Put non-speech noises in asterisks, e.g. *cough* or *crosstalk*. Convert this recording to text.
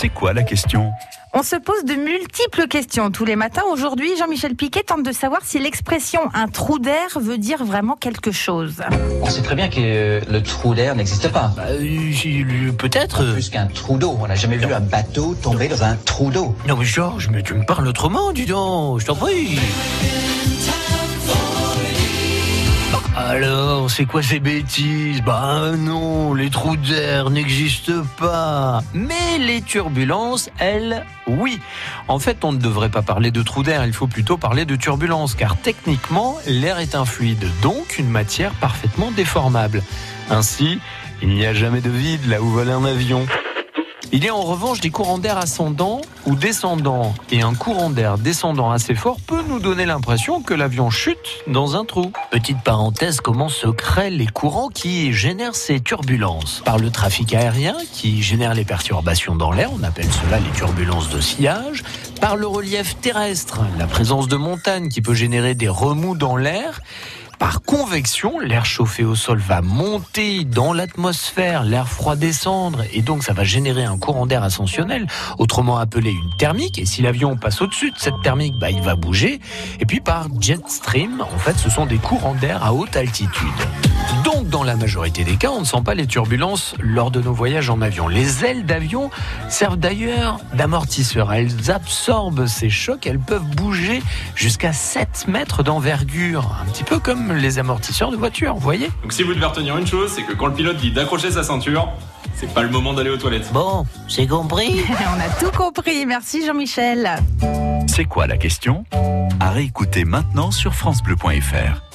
C'est quoi la question? On se pose de multiples questions tous les matins. Aujourd'hui, Jean-Michel Piquet tente de savoir si l'expression un trou d'air veut dire vraiment quelque chose. On sait très bien que le trou d'air n'existe pas. Bah, euh, peut-être. Plus qu'un trou d'eau. On n'a jamais vu un bateau tomber dans un trou d'eau. Non mais Georges, mais tu me parles autrement, dis donc, je t'en prie. Alors, c'est quoi ces bêtises? Bah non, les trous d'air n'existent pas. Mais les turbulences, elles, oui. En fait, on ne devrait pas parler de trous d'air, il faut plutôt parler de turbulences, car techniquement, l'air est un fluide, donc une matière parfaitement déformable. Ainsi, il n'y a jamais de vide là où vole un avion. Il y a en revanche des courants d'air ascendants ou descendants. Et un courant d'air descendant assez fort peut nous donner l'impression que l'avion chute dans un trou. Petite parenthèse, comment se créent les courants qui génèrent ces turbulences? Par le trafic aérien qui génère les perturbations dans l'air, on appelle cela les turbulences de sillage. Par le relief terrestre, la présence de montagnes qui peut générer des remous dans l'air. Par convection, l'air chauffé au sol va monter dans l'atmosphère, l'air froid descendre, et donc ça va générer un courant d'air ascensionnel, autrement appelé une thermique. Et si l'avion passe au-dessus de cette thermique, bah, il va bouger. Et puis par jet stream, en fait, ce sont des courants d'air à haute altitude. Donc, dans la majorité des cas, on ne sent pas les turbulences lors de nos voyages en avion. Les ailes d'avion servent d'ailleurs d'amortisseurs. Elles absorbent ces chocs, elles peuvent bouger jusqu'à 7 mètres d'envergure. Un petit peu comme les amortisseurs de voiture, vous voyez Donc si vous devez retenir une chose, c'est que quand le pilote dit d'accrocher sa ceinture, c'est pas le moment d'aller aux toilettes. Bon, c'est compris *laughs* On a tout compris. Merci Jean-Michel. C'est quoi la question? À réécouter maintenant sur FranceBleu.fr.